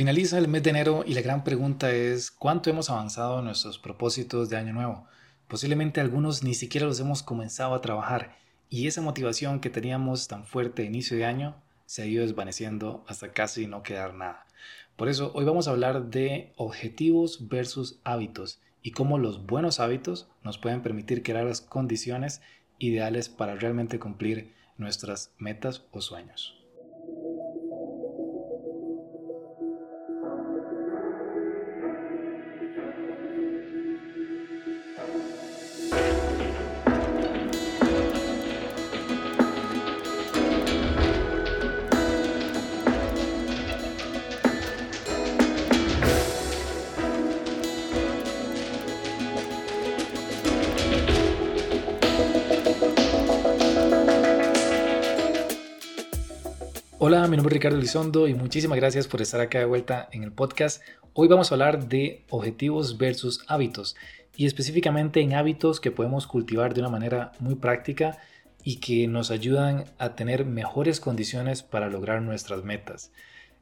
Finaliza el mes de enero y la gran pregunta es ¿cuánto hemos avanzado en nuestros propósitos de año nuevo? Posiblemente algunos ni siquiera los hemos comenzado a trabajar y esa motivación que teníamos tan fuerte a inicio de año se ha ido desvaneciendo hasta casi no quedar nada. Por eso hoy vamos a hablar de objetivos versus hábitos y cómo los buenos hábitos nos pueden permitir crear las condiciones ideales para realmente cumplir nuestras metas o sueños. Hola, mi nombre es Ricardo Lizondo y muchísimas gracias por estar acá de vuelta en el podcast. Hoy vamos a hablar de objetivos versus hábitos y específicamente en hábitos que podemos cultivar de una manera muy práctica y que nos ayudan a tener mejores condiciones para lograr nuestras metas.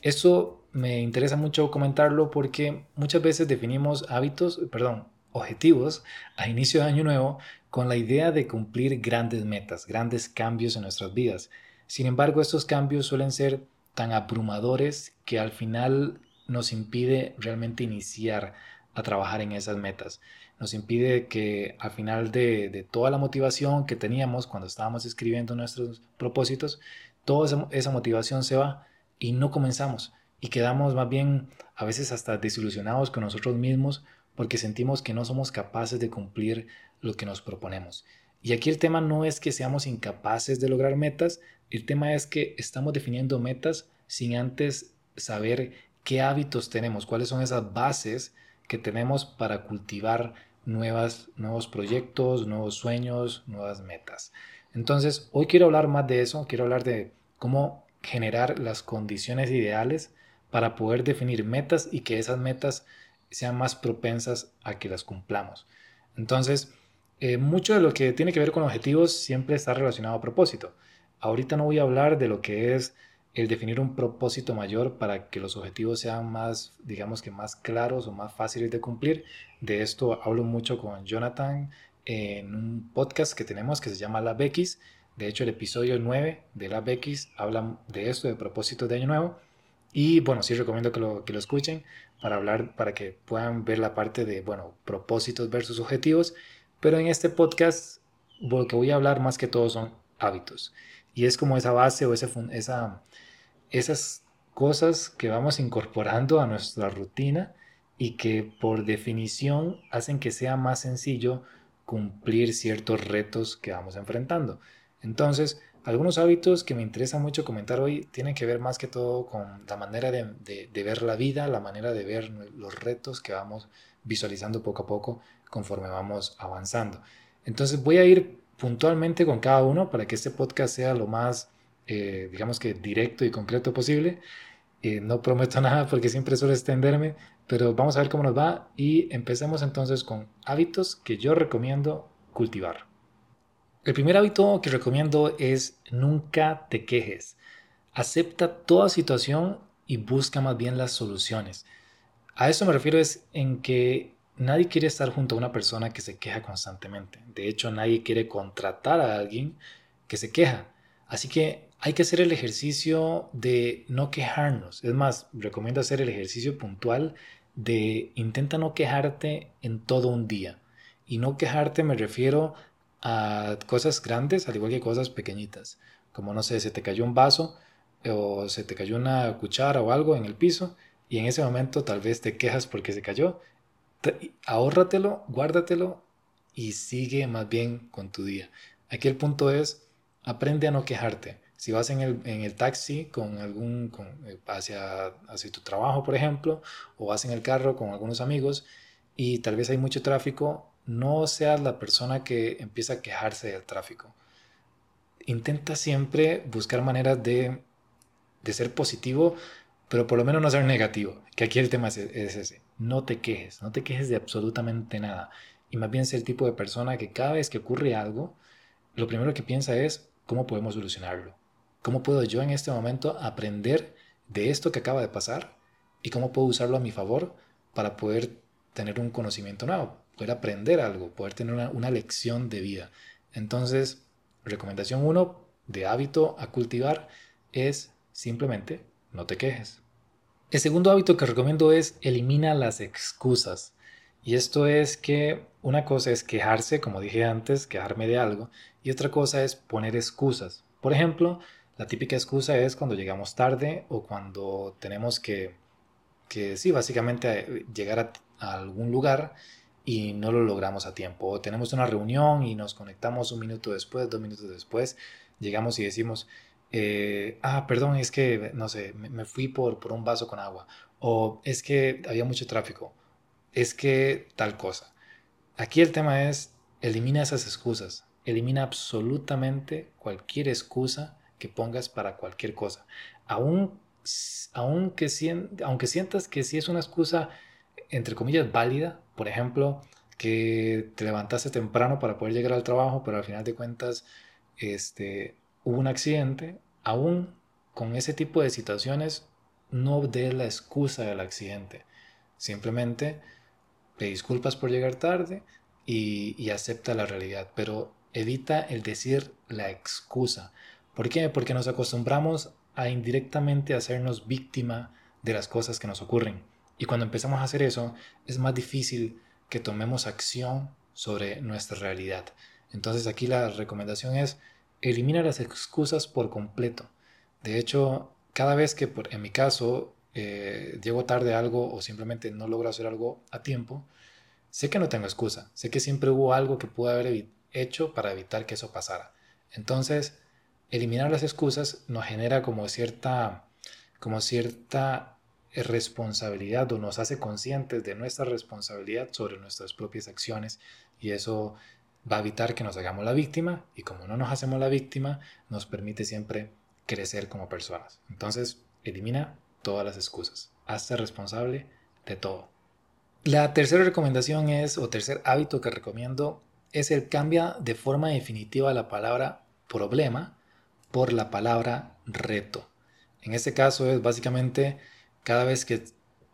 Esto me interesa mucho comentarlo porque muchas veces definimos hábitos, perdón, objetivos a inicio de año nuevo con la idea de cumplir grandes metas, grandes cambios en nuestras vidas. Sin embargo, estos cambios suelen ser tan abrumadores que al final nos impide realmente iniciar a trabajar en esas metas. Nos impide que al final de, toda la motivación que teníamos cuando estábamos escribiendo nuestros propósitos, toda esa, motivación se va y no comenzamos y quedamos más bien a veces hasta desilusionados con nosotros mismos porque sentimos que no somos capaces de cumplir lo que nos proponemos. Y aquí el tema no es que seamos incapaces de lograr metas, el tema es que estamos definiendo metas sin antes saber qué hábitos tenemos, cuáles son esas bases que tenemos para cultivar nuevas, nuevos proyectos, nuevos sueños, nuevas metas. Entonces, hoy quiero hablar más de eso, quiero hablar de cómo generar las condiciones ideales para poder definir metas y que esas metas sean más propensas a que las cumplamos. Entonces, eh, mucho de lo que tiene que ver con objetivos siempre está relacionado a propósito. Ahorita no voy a hablar de lo que es el definir un propósito mayor para que los objetivos sean más, digamos que más claros o más fáciles de cumplir. De esto hablo mucho con Jonathan en un podcast que tenemos que se llama La Bex. De hecho, el episodio 9 de La Bex habla de esto, de propósitos de Año Nuevo. Y bueno, sí recomiendo que lo, que lo escuchen para hablar, para que puedan ver la parte de, bueno, propósitos versus objetivos pero en este podcast lo que voy a hablar más que todo son hábitos. Y es como esa base o esa, esa, esas cosas que vamos incorporando a nuestra rutina y que por definición hacen que sea más sencillo cumplir ciertos retos que vamos enfrentando. Entonces, algunos hábitos que me interesa mucho comentar hoy tienen que ver más que todo con la manera de, de, ver la vida, la manera de ver los retos que vamos visualizando poco a poco conforme vamos avanzando. Entonces voy a ir puntualmente con cada uno para que este podcast sea lo más, eh, digamos que directo y concreto posible. Eh, no prometo nada porque siempre suelo extenderme, pero vamos a ver cómo nos va y empecemos entonces con hábitos que yo recomiendo cultivar. El primer hábito que recomiendo es nunca te quejes. Acepta toda situación y busca más bien las soluciones. A eso me refiero es en que Nadie quiere estar junto a una persona que se queja constantemente. De hecho, nadie quiere contratar a alguien que se queja. Así que hay que hacer el ejercicio de no quejarnos. Es más, recomiendo hacer el ejercicio puntual de intenta no quejarte en todo un día. Y no quejarte me refiero a cosas grandes, al igual que cosas pequeñitas. Como no sé, se te cayó un vaso o se te cayó una cuchara o algo en el piso y en ese momento tal vez te quejas porque se cayó ahórratelo, guárdatelo y sigue más bien con tu día. Aquí el punto es, aprende a no quejarte. Si vas en el, en el taxi con algún, eh, hacia, hacia tu trabajo, por ejemplo, o vas en el carro con algunos amigos y tal vez hay mucho tráfico, no seas la persona que empieza a quejarse del tráfico. Intenta siempre buscar maneras de, de ser positivo, pero por lo menos no ser negativo, que aquí el tema es ese no te quejes, no te quejes de absolutamente nada. Y más bien ser el tipo de persona que cada vez que ocurre algo, lo primero que piensa es cómo podemos solucionarlo. ¿Cómo puedo yo en este momento aprender de esto que acaba de pasar y cómo puedo usarlo a mi favor para poder tener un conocimiento nuevo, poder aprender algo, poder tener una, una lección de vida. Entonces, recomendación uno de hábito a cultivar es simplemente no te quejes. El segundo hábito que recomiendo es elimina las excusas. Y esto es que una cosa es quejarse, como dije antes, quejarme de algo, y otra cosa es poner excusas. Por ejemplo, la típica excusa es cuando llegamos tarde o cuando tenemos que, que sí, básicamente llegar a, algún lugar y no lo logramos a tiempo. O tenemos una reunión y nos conectamos un minuto después, dos minutos después, llegamos y decimos, eh, ah, perdón, es que, no sé, me, fui por, por un vaso con agua. O es que había mucho tráfico. Es que tal cosa. Aquí el tema es, elimina esas excusas. Elimina absolutamente cualquier excusa que pongas para cualquier cosa. Aún, aunque, aunque sientas que si es una excusa, entre comillas, válida, por ejemplo, que te levantaste temprano para poder llegar al trabajo, pero al final de cuentas este, hubo un accidente, aún con ese tipo de situaciones no dé la excusa del accidente. Simplemente te disculpas por llegar tarde y, y acepta la realidad, pero evita el decir la excusa. ¿Por qué? Porque nos acostumbramos a indirectamente hacernos víctima de las cosas que nos ocurren. Y cuando empezamos a hacer eso, es más difícil que tomemos acción sobre nuestra realidad. Entonces aquí la recomendación es elimina las excusas por completo. De hecho, cada vez que en mi caso eh, llego tarde a algo o simplemente no logro hacer algo a tiempo, sé que no tengo excusa, sé que siempre hubo algo que pude haber hecho para evitar que eso pasara. Entonces, eliminar las excusas nos genera como cierta, como cierta responsabilidad o nos hace conscientes de nuestra responsabilidad sobre nuestras propias acciones y eso va a evitar que nos hagamos la víctima y como no nos hacemos la víctima nos permite siempre crecer como personas. Entonces, elimina todas las excusas, hazte responsable de todo. La tercera recomendación es, o tercer hábito que recomiendo, es el cambia de forma definitiva la palabra problema por la palabra reto. En este caso es básicamente cada vez que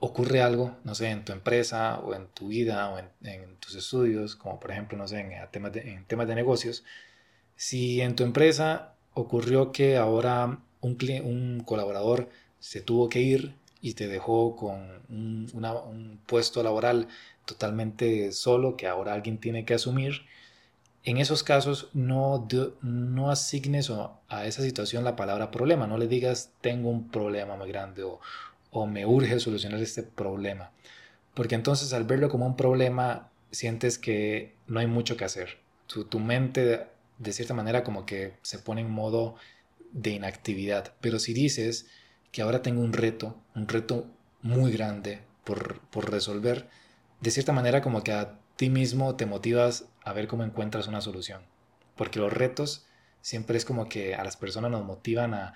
ocurre algo, no sé, en tu empresa o en tu vida o en, tus estudios, como por ejemplo, no sé, en temas, de, en temas de negocios, si en tu empresa ocurrió que ahora un, un colaborador se tuvo que ir y te dejó con un, puesto laboral totalmente solo que ahora alguien tiene que asumir, en esos casos no, no asignes a esa situación la palabra problema, no le digas tengo un problema muy grande o, o me urge solucionar este problema, porque entonces al verlo como un problema sientes que no hay mucho que hacer. Tu, tu mente de cierta manera como que se pone en modo de inactividad, pero si dices, que ahora tengo un reto, un reto muy grande por, resolver, de cierta manera como que a ti mismo te motivas a ver cómo encuentras una solución. Porque los retos siempre es como que a las personas nos motivan a,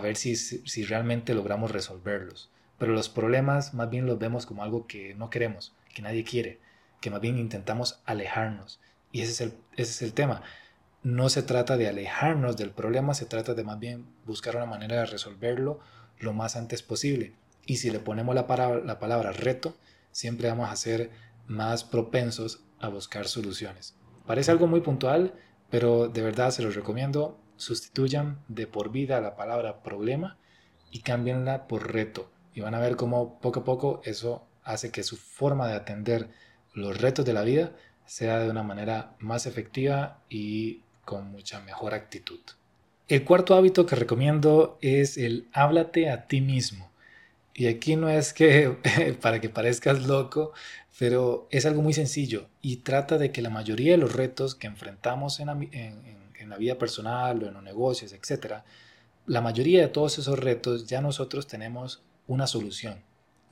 ver si, si, realmente logramos resolverlos. Pero los problemas más bien los vemos como algo que no queremos, que nadie quiere, que más bien intentamos alejarnos. Y ese es el, ese es el tema. No se trata de alejarnos del problema, se trata de más bien buscar una manera de resolverlo lo más antes posible. Y si le ponemos la, la palabra reto, siempre vamos a ser más propensos a buscar soluciones. Parece algo muy puntual, pero de verdad se los recomiendo. Sustituyan de por vida la palabra problema y cámbienla por reto. Y van a ver cómo poco a poco eso hace que su forma de atender los retos de la vida sea de una manera más efectiva y con mucha mejor actitud. El cuarto hábito que recomiendo es el háblate a ti mismo. Y aquí no es que para que parezcas loco, pero es algo muy sencillo y trata de que la mayoría de los retos que enfrentamos en la, vida personal o en los negocios, etc., la mayoría de todos esos retos ya nosotros tenemos una solución.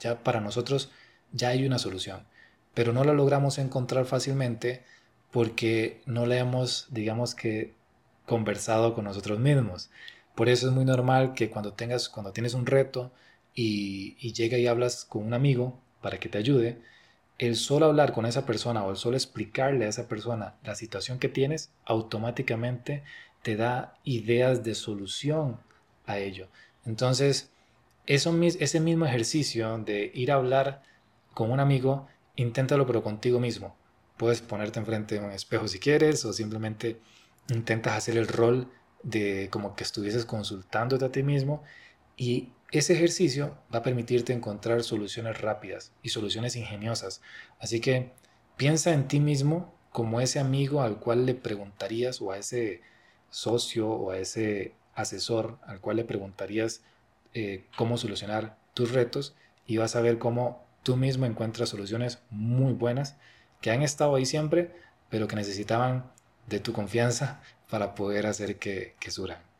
Ya para nosotros ya hay una solución, pero no la logramos encontrar fácilmente porque no la hemos, digamos que, conversado con nosotros mismos. Por eso es muy normal que cuando, tengas, cuando tienes un reto y, y llega y hablas con un amigo para que te ayude, el solo hablar con esa persona o el solo explicarle a esa persona la situación que tienes, automáticamente te da ideas de solución a ello. Entonces, Eso, ese mismo ejercicio de ir a hablar con un amigo, inténtalo pero contigo mismo. Puedes ponerte enfrente de un espejo si quieres o simplemente intentas hacer el rol de como que estuvieses consultándote a ti mismo y ese ejercicio va a permitirte encontrar soluciones rápidas y soluciones ingeniosas. Así que piensa en ti mismo como ese amigo al cual le preguntarías o a ese socio o a ese asesor al cual le preguntarías eh, cómo solucionar tus retos y vas a ver cómo tú mismo encuentras soluciones muy buenas que han estado ahí siempre, pero que necesitaban de tu confianza para poder hacer que, que.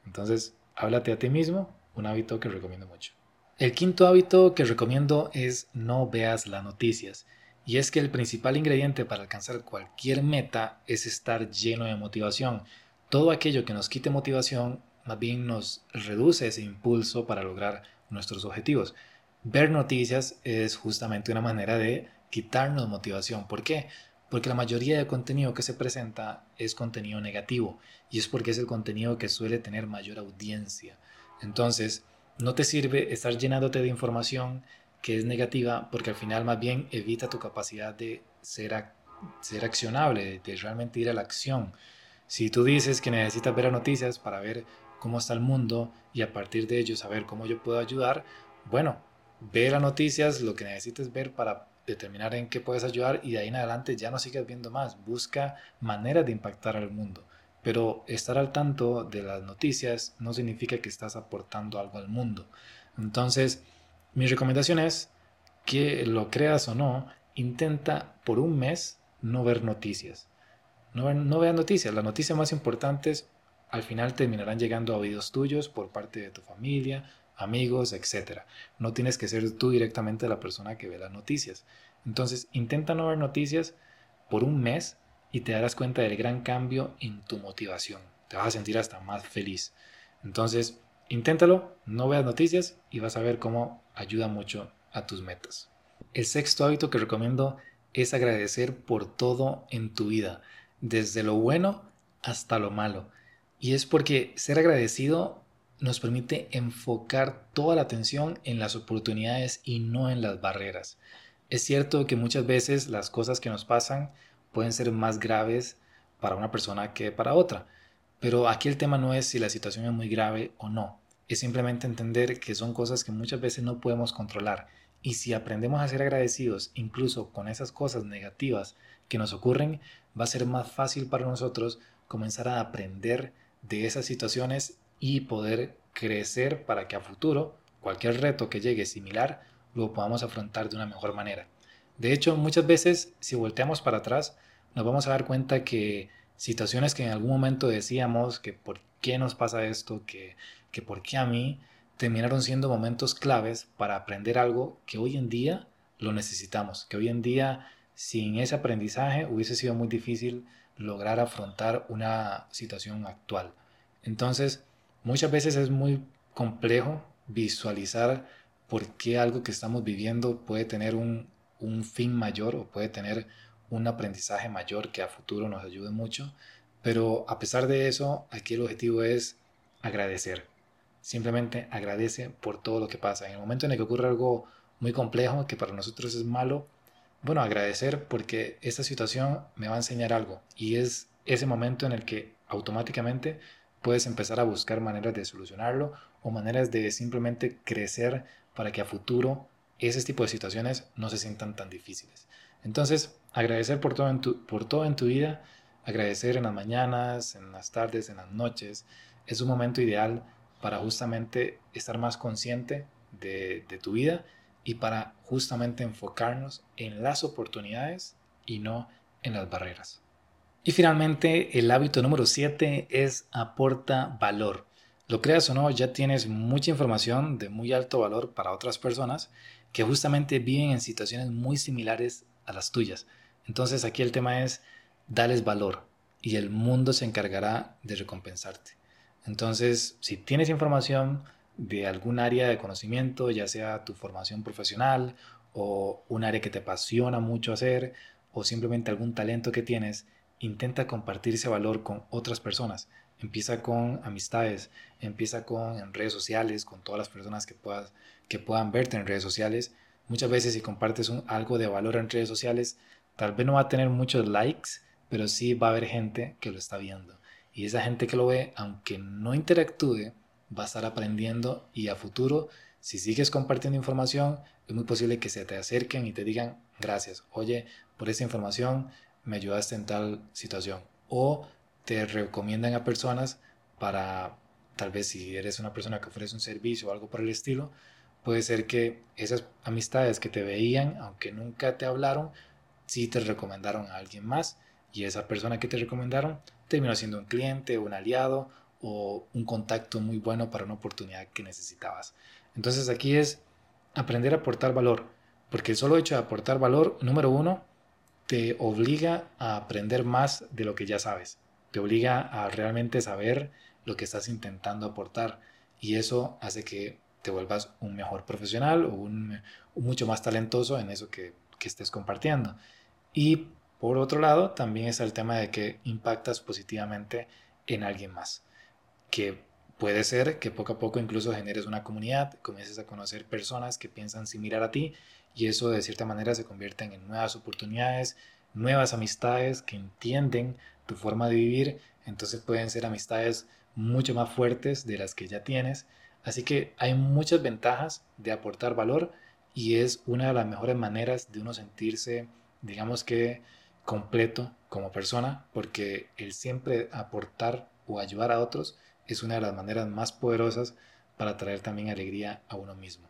Entonces, háblate a ti mismo, un hábito que recomiendo mucho. El quinto hábito que recomiendo es no veas las noticias. Y es que el principal ingrediente para alcanzar cualquier meta es estar lleno de motivación. Todo aquello que nos quite motivación más bien nos reduce ese impulso para lograr nuestros objetivos. Ver noticias es justamente una manera de quitarnos motivación. ¿Por qué? Porque la mayoría de contenido que se presenta es contenido negativo y es porque es el contenido que suele tener mayor audiencia. Entonces, no te sirve estar llenándote de información que es negativa porque al final más bien evita tu capacidad de ser, ser accionable, de realmente ir a la acción. Si tú dices que necesitas ver noticias para ver cómo está el mundo y a partir de ello saber cómo yo puedo ayudar, bueno, ve las noticias, lo que necesites ver para determinar en qué puedes ayudar y de ahí en adelante ya no sigas viendo más, busca maneras de impactar al mundo. Pero estar al tanto de las noticias no significa que estás aportando algo al mundo. Entonces, mi recomendación es que lo creas o no, intenta por un mes no ver noticias. No, no veas noticias. Las noticias más importantes al final terminarán llegando a oídos tuyos por parte de tu familia, amigos, etc. No tienes que ser tú directamente la persona que ve las noticias. Entonces, intenta no ver noticias por un mes y te darás cuenta del gran cambio en tu motivación. Te vas a sentir hasta más feliz. Entonces, inténtalo, no veas noticias y vas a ver cómo ayuda mucho a tus metas. El sexto hábito que recomiendo es agradecer por todo en tu vida, desde lo bueno hasta lo malo. Y es porque ser agradecido nos permite enfocar toda la atención en las oportunidades y no en las barreras. Es cierto que muchas veces las cosas que nos pasan pueden ser más graves para una persona que para otra, pero aquí el tema no es si la situación es muy grave o no, es simplemente entender que son cosas que muchas veces no podemos controlar y si aprendemos a ser agradecidos incluso con esas cosas negativas que nos ocurren, va a ser más fácil para nosotros comenzar a aprender de esas situaciones y poder crecer para que a futuro cualquier reto que llegue similar lo podamos afrontar de una mejor manera. De hecho, muchas veces si volteamos para atrás nos vamos a dar cuenta que situaciones que en algún momento decíamos que por qué nos pasa esto, que, que por qué a mí, terminaron siendo momentos claves para aprender algo que hoy en día lo necesitamos, que hoy en día sin ese aprendizaje hubiese sido muy difícil lograr afrontar una situación actual. Entonces, muchas veces es muy complejo visualizar por qué algo que estamos viviendo puede tener un, fin mayor o puede tener un aprendizaje mayor que a futuro nos ayude mucho. Pero a pesar de eso, aquí el objetivo es agradecer. Simplemente agradece por todo lo que pasa. En el momento en el que ocurre algo muy complejo, que para nosotros es malo, bueno, agradecer porque esta situación me va a enseñar algo y es ese momento en el que automáticamente puedes empezar a buscar maneras de solucionarlo o maneras de simplemente crecer para que a futuro ese tipo de situaciones no se sientan tan difíciles. Entonces, agradecer por todo en tu, por todo en tu vida, agradecer en las mañanas, en las tardes, en las noches, es un momento ideal para justamente estar más consciente de, de tu vida y para justamente enfocarnos en las oportunidades y no en las barreras. Y finalmente, el hábito número 7 es aporta valor. Lo creas o no, ya tienes mucha información de muy alto valor para otras personas que justamente viven en situaciones muy similares a las tuyas. Entonces aquí el tema es darles valor y el mundo se encargará de recompensarte. Entonces, si tienes información, de algún área de conocimiento, ya sea tu formación profesional o un área que te apasiona mucho hacer o simplemente algún talento que tienes, intenta compartir ese valor con otras personas. empieza con amistades, empieza con en redes sociales, con todas las personas que, puedas, que puedan verte en redes sociales. Muchas veces si compartes algo de valor en redes sociales, tal vez no va a tener muchos likes, pero sí va a haber gente que lo está viendo. Y esa gente que lo ve, aunque no interactúe, va a estar aprendiendo y a futuro, si sigues compartiendo información, es muy posible que se te acerquen y te digan gracias. Oye, por esa información me ayudaste en tal situación. O te recomiendan a personas para, tal vez si eres una persona que ofrece un servicio o algo por el estilo, puede ser que esas amistades que te veían, aunque nunca te hablaron, sí te recomendaron a alguien más y esa persona que te recomendaron terminó siendo un cliente, un aliado o un contacto muy bueno para una oportunidad que necesitabas. Entonces aquí es aprender a aportar valor, porque el solo hecho de aportar valor, número uno, te obliga a aprender más de lo que ya sabes, te obliga a realmente saber lo que estás intentando aportar y eso hace que te vuelvas un mejor profesional o un, mucho más talentoso en eso que, que estés compartiendo. Y por otro lado, también es el tema de que impactas positivamente en alguien más, que puede ser que poco a poco incluso generes una comunidad, comiences a conocer personas que piensan similar a ti y eso de cierta manera se convierte en nuevas oportunidades, nuevas amistades que entienden tu forma de vivir, entonces pueden ser amistades mucho más fuertes de las que ya tienes. Así que hay muchas ventajas de aportar valor y es una de las mejores maneras de uno sentirse, digamos que, completo como persona, porque el siempre aportar o ayudar a otros es una de las maneras más poderosas para traer también alegría a uno mismo.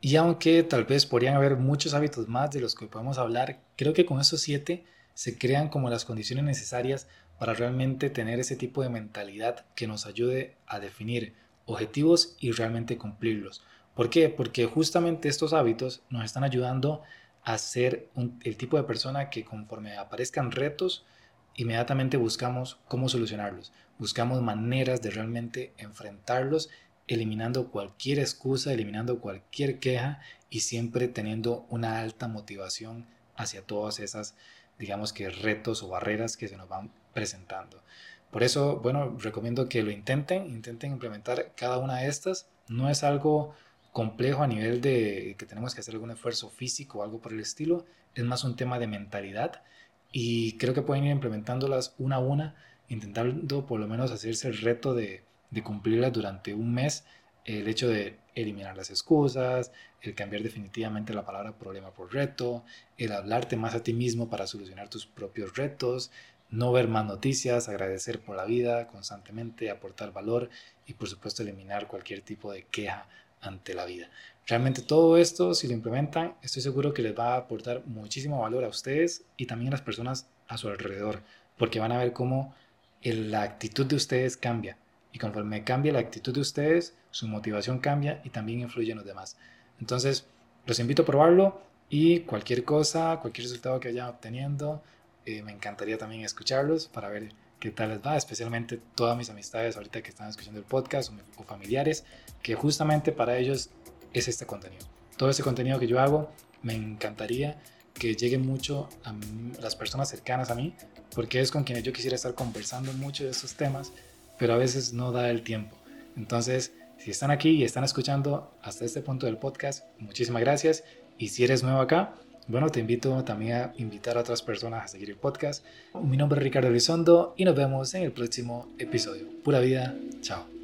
Y aunque tal vez podrían haber muchos hábitos más de los que podemos hablar, creo que con esos siete se crean como las condiciones necesarias para realmente tener ese tipo de mentalidad que nos ayude a definir objetivos y realmente cumplirlos. ¿Por qué? Porque justamente estos hábitos nos están ayudando a ser el tipo de persona que conforme aparezcan retos, inmediatamente buscamos cómo solucionarlos. Buscamos maneras de realmente enfrentarlos eliminando cualquier excusa, eliminando cualquier queja y siempre teniendo una alta motivación hacia todas esas, digamos que retos o barreras que se nos van presentando. Por eso, bueno, recomiendo que lo intenten, intenten implementar cada una de estas. No es algo complejo a nivel de que tenemos que hacer algún esfuerzo físico o algo por el estilo, es más un tema de mentalidad y creo que pueden ir implementándolas una a una, intentando por lo menos hacerse el reto de cumplirlas durante un mes, el hecho de eliminar las excusas, el cambiar definitivamente la palabra problema por reto, el hablarte más a ti mismo para solucionar tus propios retos, no ver más noticias, agradecer por la vida constantemente, aportar valor y por supuesto eliminar cualquier tipo de queja ante la vida. Realmente todo esto, si lo implementan, estoy seguro que les va a aportar muchísimo valor a ustedes y también a las personas a su alrededor, porque van a ver cómo la actitud de ustedes cambia y conforme cambia la actitud de ustedes, su motivación cambia y también influye en los demás. Entonces, los invito a probarlo y cualquier cosa, cualquier resultado que vayan obteniendo, eh, me encantaría también escucharlos para ver qué tal les va, especialmente todas mis amistades ahorita que están escuchando el podcast o, familiares, que justamente para ellos es este contenido. Todo ese contenido que yo hago, me encantaría que llegue mucho a las personas cercanas a mí, porque es con quienes yo quisiera estar conversando mucho de esos temas pero a veces no da el tiempo. Entonces, si están aquí y están escuchando hasta este punto del podcast, muchísimas gracias. Y si eres nuevo acá, bueno, te invito también a invitar a otras personas a seguir el podcast. Mi nombre es Ricardo Elizondo y nos vemos en el próximo episodio. Pura vida, chao.